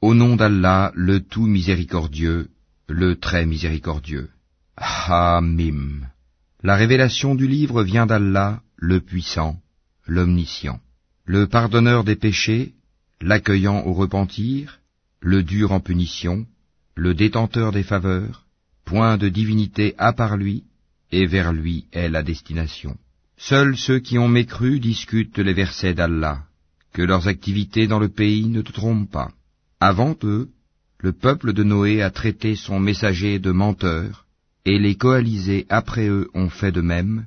Au nom d'Allah, le tout miséricordieux, le très miséricordieux. Hamim. La révélation du livre vient d'Allah, le puissant, l'omniscient, le pardonneur des péchés, l'accueillant au repentir, le dur en punition, le détenteur des faveurs, point de divinité à part lui, et vers lui est la destination. Seuls ceux qui ont mécru discutent les versets d'Allah, que leurs activités dans le pays ne te trompent pas. Avant eux, le peuple de Noé a traité son messager de menteur, et les coalisés après eux ont fait de même,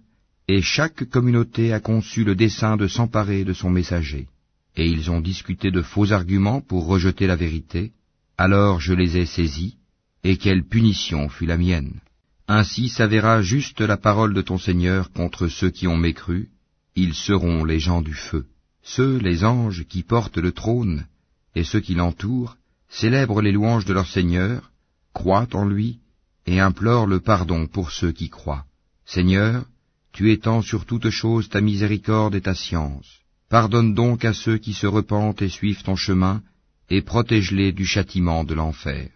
et chaque communauté a conçu le dessein de s'emparer de son messager. Et ils ont discuté de faux arguments pour rejeter la vérité, alors je les ai saisis, et quelle punition fut la mienne. Ainsi s'avéra juste la parole de ton Seigneur contre ceux qui ont mécru, ils seront les gens du feu. Ceux, les anges, qui portent le trône, et ceux qui l'entourent, célèbrent les louanges de leur Seigneur, croient en lui, et implorent le pardon pour ceux qui croient. Seigneur, tu étends sur toute chose ta miséricorde et ta science. Pardonne donc à ceux qui se repentent et suivent ton chemin, et protège-les du châtiment de l'enfer.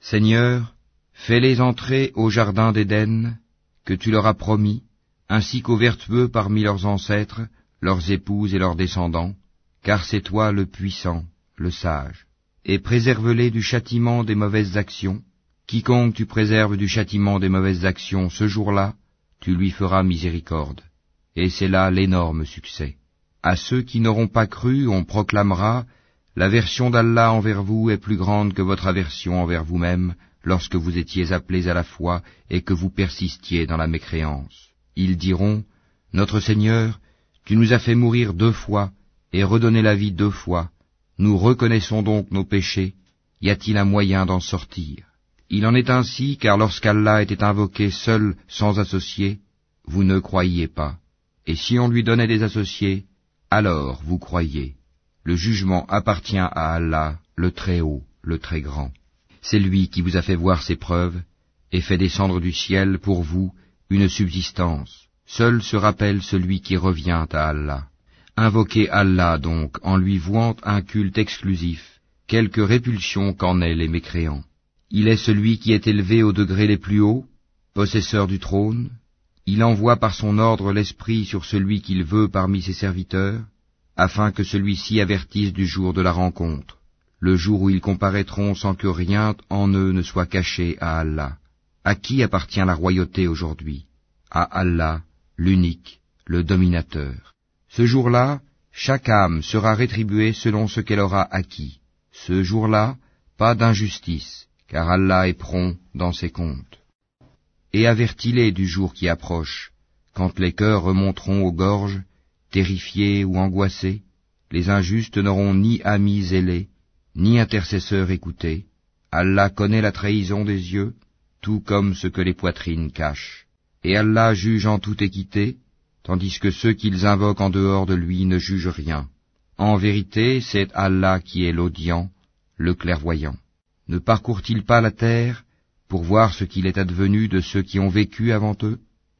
Seigneur, fais-les entrer au jardin d'Éden, que tu leur as promis, ainsi qu'aux vertueux parmi leurs ancêtres, leurs épouses et leurs descendants, car c'est toi le puissant, le sage. Et préserve-les du châtiment des mauvaises actions. Quiconque tu préserves du châtiment des mauvaises actions ce jour-là, tu lui feras miséricorde. Et c'est là l'énorme succès. À ceux qui n'auront pas cru, on proclamera L'aversion d'Allah envers vous est plus grande que votre aversion envers vous-même lorsque vous étiez appelés à la foi et que vous persistiez dans la mécréance. Ils diront, Notre Seigneur, tu nous as fait mourir deux fois et redonner la vie deux fois. Nous reconnaissons donc nos péchés. Y a-t-il un moyen d'en sortir? Il en est ainsi car lorsqu'Allah était invoqué seul, sans associé, vous ne croyiez pas. Et si on lui donnait des associés, alors vous croyez. Le jugement appartient à Allah, le Très-Haut, le Très-Grand. C'est lui qui vous a fait voir ses preuves, et fait descendre du ciel pour vous une subsistance. Seul se rappelle celui qui revient à Allah. Invoquez Allah donc en lui vouant un culte exclusif, quelque répulsion qu'en aient les mécréants. Il est celui qui est élevé aux degrés les plus hauts, possesseur du trône. Il envoie par son ordre l'esprit sur celui qu'il veut parmi ses serviteurs, afin que celui-ci avertisse du jour de la rencontre, le jour où ils comparaîtront sans que rien en eux ne soit caché à Allah. À qui appartient la royauté aujourd'hui? À Allah, l'unique, le dominateur. Ce jour-là, chaque âme sera rétribuée selon ce qu'elle aura acquis. Ce jour-là, pas d'injustice, car Allah est prompt dans ses comptes. Et avertis-les du jour qui approche, quand les cœurs remonteront aux gorges, terrifiés ou angoissés, les injustes n'auront ni amis zélés, ni intercesseurs écoutés. Allah connaît la trahison des yeux, tout comme ce que les poitrines cachent. Et Allah juge en toute équité, tandis que ceux qu'ils invoquent en dehors de lui ne jugent rien. En vérité, c'est Allah qui est l'audient, le clairvoyant. Ne parcourt-il pas la terre pour voir ce qu'il est advenu de ceux qui ont vécu avant eux?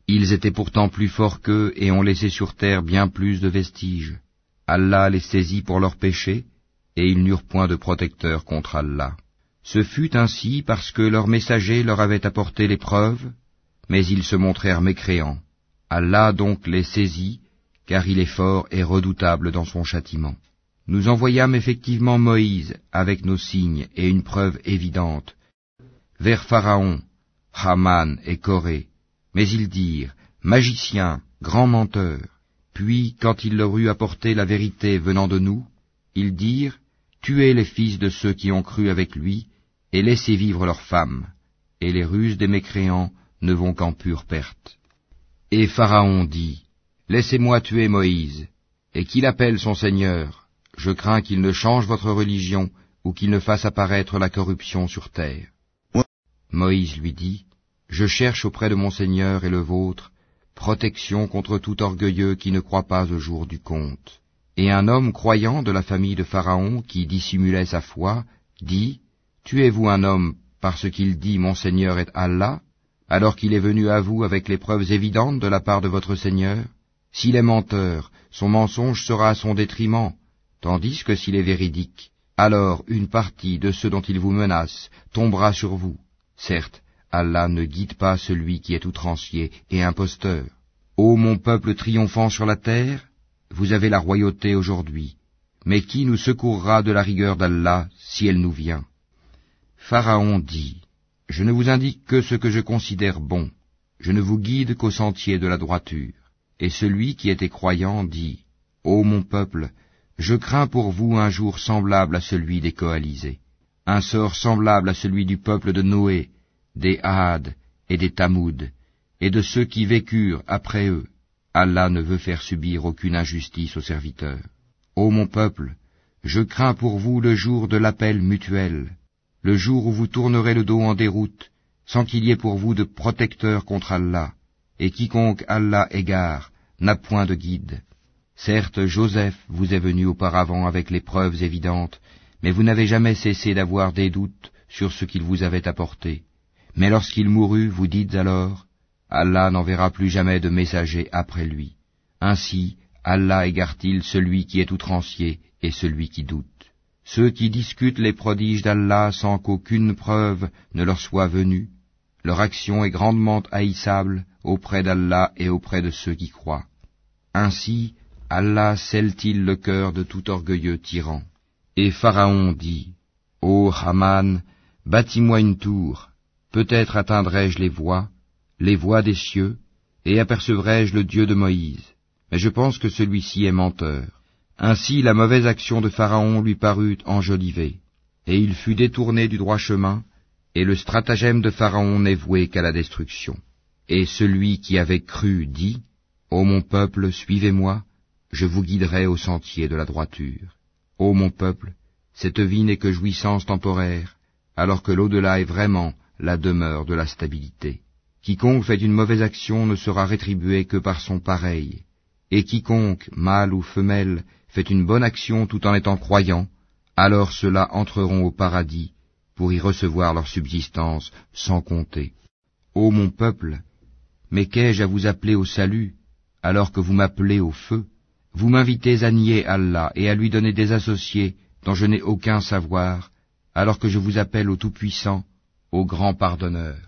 Ils étaient pourtant plus forts qu'eux et ont laissé sur terre bien plus de vestiges. Allah les saisit pour leurs péchés, et ils n'eurent point de protecteur contre Allah. Ce fut ainsi parce que leurs messagers leur avaient apporté les preuves, mais ils se montrèrent mécréants. Allah donc les saisit, car il est fort et redoutable dans son châtiment. Nous envoyâmes effectivement Moïse avec nos signes et une preuve évidente vers Pharaon, Haman et Corée, mais ils dirent, Magicien, grand menteur. Puis, quand il leur eut apporté la vérité venant de nous, ils dirent, Tuez les fils de ceux qui ont cru avec lui, et laissez vivre leurs femmes, et les ruses des mécréants ne vont qu'en pure perte. Et Pharaon dit, Laissez-moi tuer Moïse, et qu'il appelle son Seigneur, je crains qu'il ne change votre religion, ou qu'il ne fasse apparaître la corruption sur terre. Moïse lui dit, je cherche auprès de mon Seigneur et le vôtre protection contre tout orgueilleux qui ne croit pas au jour du compte. Et un homme croyant de la famille de Pharaon qui dissimulait sa foi, dit, Tuez-vous un homme parce qu'il dit Mon Seigneur est Allah, alors qu'il est venu à vous avec les preuves évidentes de la part de votre Seigneur S'il est menteur, son mensonge sera à son détriment, tandis que s'il est véridique, alors une partie de ceux dont il vous menace tombera sur vous. Certes, Allah ne guide pas celui qui est outrancier et imposteur. Ô mon peuple triomphant sur la terre, vous avez la royauté aujourd'hui, mais qui nous secourra de la rigueur d'Allah si elle nous vient? Pharaon dit, Je ne vous indique que ce que je considère bon, je ne vous guide qu'au sentier de la droiture. Et celui qui était croyant dit, Ô mon peuple, je crains pour vous un jour semblable à celui des coalisés, un sort semblable à celui du peuple de Noé, des Had et des Tamoud, et de ceux qui vécurent après eux. Allah ne veut faire subir aucune injustice aux serviteurs. Ô mon peuple, je crains pour vous le jour de l'appel mutuel, le jour où vous tournerez le dos en déroute, sans qu'il y ait pour vous de protecteur contre Allah, et quiconque Allah égare n'a point de guide. Certes, Joseph vous est venu auparavant avec les preuves évidentes, mais vous n'avez jamais cessé d'avoir des doutes sur ce qu'il vous avait apporté. Mais lorsqu'il mourut, vous dites alors, Allah n'enverra plus jamais de messager après lui. Ainsi, Allah égare-t-il celui qui est outrancier et celui qui doute. Ceux qui discutent les prodiges d'Allah sans qu'aucune preuve ne leur soit venue, leur action est grandement haïssable auprès d'Allah et auprès de ceux qui croient. Ainsi, Allah scelle-t-il le cœur de tout orgueilleux tyran. Et Pharaon dit, Ô Haman, bâtis-moi une tour, peut-être atteindrai-je les voies, les voies des cieux, et apercevrai-je le Dieu de Moïse. Mais je pense que celui-ci est menteur. Ainsi la mauvaise action de Pharaon lui parut enjolivée, et il fut détourné du droit chemin, et le stratagème de Pharaon n'est voué qu'à la destruction. Et celui qui avait cru dit, Ô mon peuple, suivez-moi, je vous guiderai au sentier de la droiture. Ô mon peuple, cette vie n'est que jouissance temporaire, alors que l'au-delà est vraiment la demeure de la stabilité. Quiconque fait une mauvaise action ne sera rétribué que par son pareil, et quiconque, mâle ou femelle, fait une bonne action tout en étant croyant, alors ceux-là entreront au paradis pour y recevoir leur subsistance sans compter. Ô mon peuple, mais qu'ai-je à vous appeler au salut, alors que vous m'appelez au feu? Vous m'invitez à nier Allah et à lui donner des associés dont je n'ai aucun savoir, alors que je vous appelle au Tout-Puissant, au Grand Pardonneur.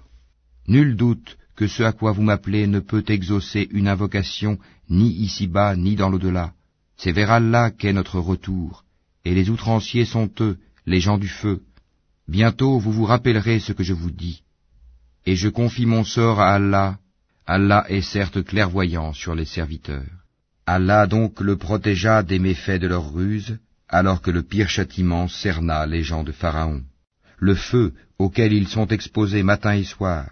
Nul doute que ce à quoi vous m'appelez ne peut exaucer une invocation ni ici-bas ni dans l'au-delà. C'est vers Allah qu'est notre retour, et les outranciers sont eux, les gens du feu. Bientôt vous vous rappellerez ce que je vous dis. Et je confie mon sort à Allah, Allah est certes clairvoyant sur les serviteurs. Allah donc le protégea des méfaits de leur ruse, alors que le pire châtiment cerna les gens de Pharaon. Le feu auquel ils sont exposés matin et soir,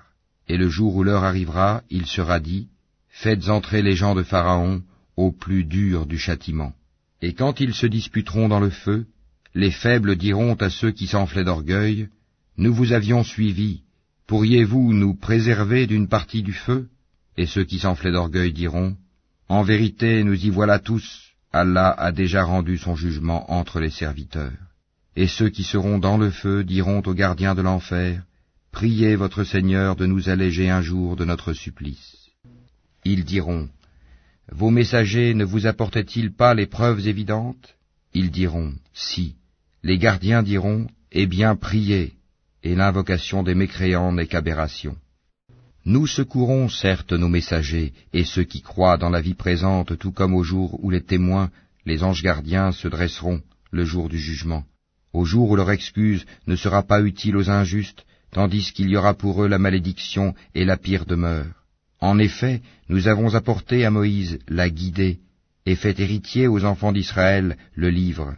et le jour où l'heure arrivera, il sera dit, Faites entrer les gens de Pharaon au plus dur du châtiment. Et quand ils se disputeront dans le feu, les faibles diront à ceux qui s'enflaient d'orgueil, Nous vous avions suivis, pourriez-vous nous préserver d'une partie du feu? Et ceux qui s'enflaient d'orgueil diront, en vérité, nous y voilà tous, Allah a déjà rendu son jugement entre les serviteurs. Et ceux qui seront dans le feu diront aux gardiens de l'enfer, Priez votre Seigneur de nous alléger un jour de notre supplice. Ils diront, Vos messagers ne vous apportaient-ils pas les preuves évidentes? Ils diront, Si. Les gardiens diront, Eh bien, priez, et l'invocation des mécréants n'est qu'aberration. Nous secourons certes nos messagers et ceux qui croient dans la vie présente, tout comme au jour où les témoins, les anges gardiens, se dresseront le jour du jugement, au jour où leur excuse ne sera pas utile aux injustes, tandis qu'il y aura pour eux la malédiction et la pire demeure. En effet, nous avons apporté à Moïse la guidée, et fait héritier aux enfants d'Israël le livre,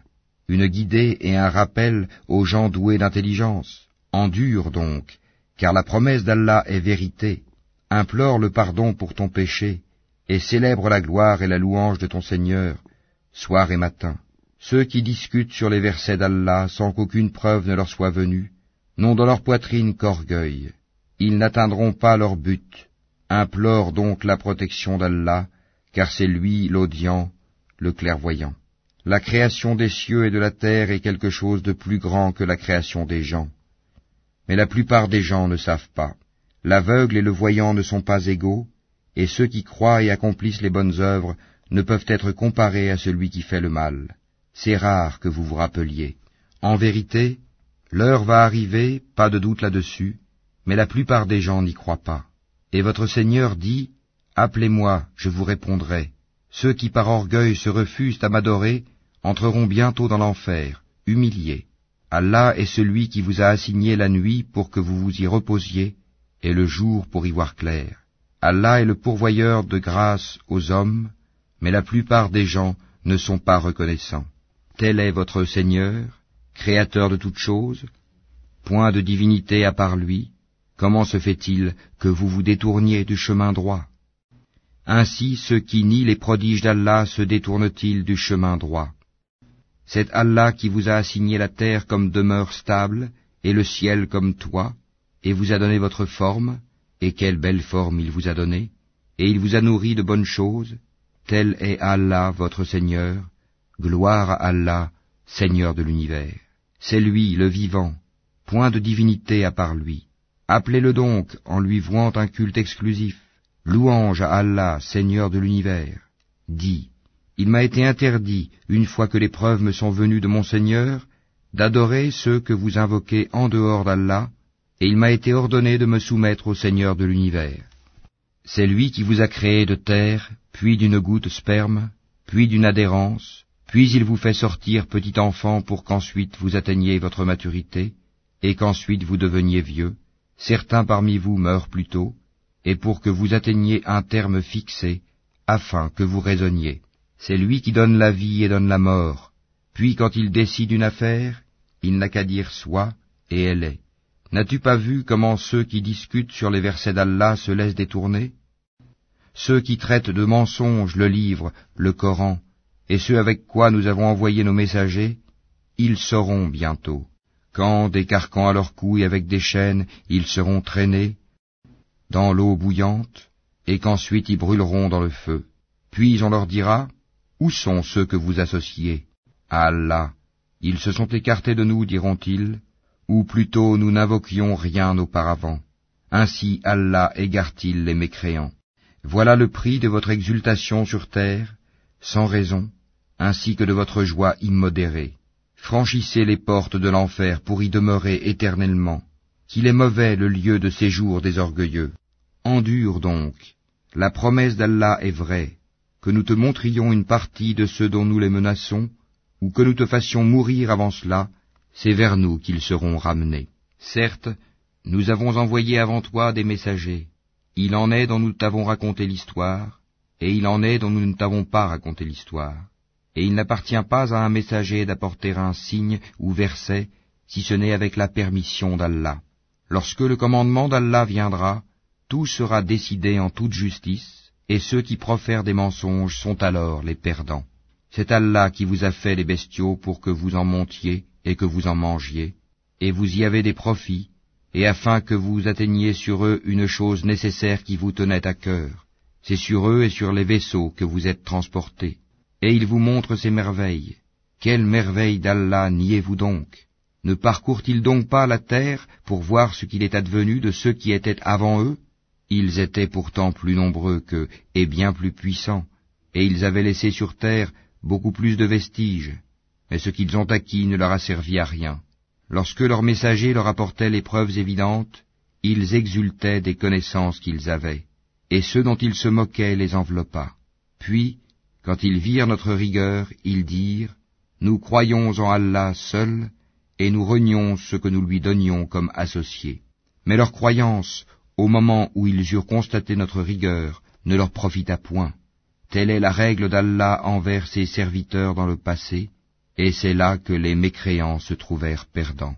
une guidée et un rappel aux gens doués d'intelligence. Endure donc, car la promesse d'Allah est vérité. Implore le pardon pour ton péché, et célèbre la gloire et la louange de ton Seigneur, soir et matin. Ceux qui discutent sur les versets d'Allah sans qu'aucune preuve ne leur soit venue, n'ont dans leur poitrine qu'orgueil. Ils n'atteindront pas leur but. Implore donc la protection d'Allah, car c'est lui l'audient, le clairvoyant. La création des cieux et de la terre est quelque chose de plus grand que la création des gens mais la plupart des gens ne savent pas. L'aveugle et le voyant ne sont pas égaux, et ceux qui croient et accomplissent les bonnes œuvres ne peuvent être comparés à celui qui fait le mal. C'est rare que vous vous rappeliez. En vérité, l'heure va arriver, pas de doute là-dessus, mais la plupart des gens n'y croient pas. Et votre Seigneur dit, Appelez-moi, je vous répondrai. Ceux qui par orgueil se refusent à m'adorer entreront bientôt dans l'enfer, humiliés. Allah est celui qui vous a assigné la nuit pour que vous vous y reposiez, et le jour pour y voir clair. Allah est le pourvoyeur de grâce aux hommes, mais la plupart des gens ne sont pas reconnaissants. Tel est votre Seigneur, Créateur de toutes choses, point de divinité à part lui, comment se fait-il que vous vous détourniez du chemin droit? Ainsi ceux qui nient les prodiges d'Allah se détournent-ils du chemin droit? C'est Allah qui vous a assigné la terre comme demeure stable, et le ciel comme toit, et vous a donné votre forme, et quelle belle forme il vous a donnée, et il vous a nourri de bonnes choses, tel est Allah votre Seigneur, gloire à Allah, Seigneur de l'univers. C'est lui, le vivant, point de divinité à part lui. Appelez-le donc en lui vouant un culte exclusif. Louange à Allah, Seigneur de l'univers. Dis, il m'a été interdit, une fois que les preuves me sont venues de mon Seigneur, d'adorer ceux que vous invoquez en dehors d'Allah, et il m'a été ordonné de me soumettre au Seigneur de l'univers. C'est lui qui vous a créé de terre, puis d'une goutte sperme, puis d'une adhérence, puis il vous fait sortir petit enfant pour qu'ensuite vous atteigniez votre maturité, et qu'ensuite vous deveniez vieux. Certains parmi vous meurent plus tôt, et pour que vous atteigniez un terme fixé, afin que vous raisonniez. C'est lui qui donne la vie et donne la mort, puis quand il décide une affaire, il n'a qu'à dire soit, et elle est. N'as-tu pas vu comment ceux qui discutent sur les versets d'Allah se laissent détourner? Ceux qui traitent de mensonges le livre, le Coran, et ceux avec quoi nous avons envoyé nos messagers, ils sauront bientôt, quand, des carcans à leurs couilles avec des chaînes, ils seront traînés dans l'eau bouillante, et qu'ensuite ils brûleront dans le feu. Puis on leur dira, Où sont ceux que vous associez? Allah. Ils se sont écartés de nous, diront-ils, ou plutôt nous n'invoquions rien auparavant. Ainsi Allah égare-t-il les mécréants. Voilà le prix de votre exultation sur terre, sans raison, ainsi que de votre joie immodérée. Franchissez les portes de l'enfer pour y demeurer éternellement, qu'il est mauvais le lieu de séjour des orgueilleux. Endure donc, la promesse d'Allah est vraie, que nous te montrions une partie de ceux dont nous les menaçons, ou que nous te fassions mourir avant cela, c'est vers nous qu'ils seront ramenés. Certes, nous avons envoyé avant toi des messagers. Il en est dont nous t'avons raconté l'histoire, et il en est dont nous ne t'avons pas raconté l'histoire. Et il n'appartient pas à un messager d'apporter un signe ou verset, si ce n'est avec la permission d'Allah. Lorsque le commandement d'Allah viendra, tout sera décidé en toute justice, et ceux qui profèrent des mensonges sont alors les perdants. C'est Allah qui vous a fait les bestiaux pour que vous en montiez et que vous en mangiez, et vous y avez des profits, et afin que vous atteigniez sur eux une chose nécessaire qui vous tenait à cœur. C'est sur eux et sur les vaisseaux que vous êtes transportés. Et il vous montre ces merveilles. Quelles merveilles d'Allah niez-vous donc? Ne parcourent-ils donc pas la terre pour voir ce qu'il est advenu de ceux qui étaient avant eux? Ils étaient pourtant plus nombreux qu'eux et bien plus puissants, et ils avaient laissé sur terre beaucoup plus de vestiges mais ce qu'ils ont acquis ne leur a servi à rien. Lorsque leurs messagers leur apportaient les preuves évidentes, ils exultaient des connaissances qu'ils avaient, et ceux dont ils se moquaient les enveloppa. Puis, quand ils virent notre rigueur, ils dirent, Nous croyons en Allah seul, et nous renions ce que nous lui donnions comme associés. Mais leur croyance, au moment où ils eurent constaté notre rigueur, ne leur profita point. Telle est la règle d'Allah envers ses serviteurs dans le passé, et c'est là que les mécréants se trouvèrent perdants.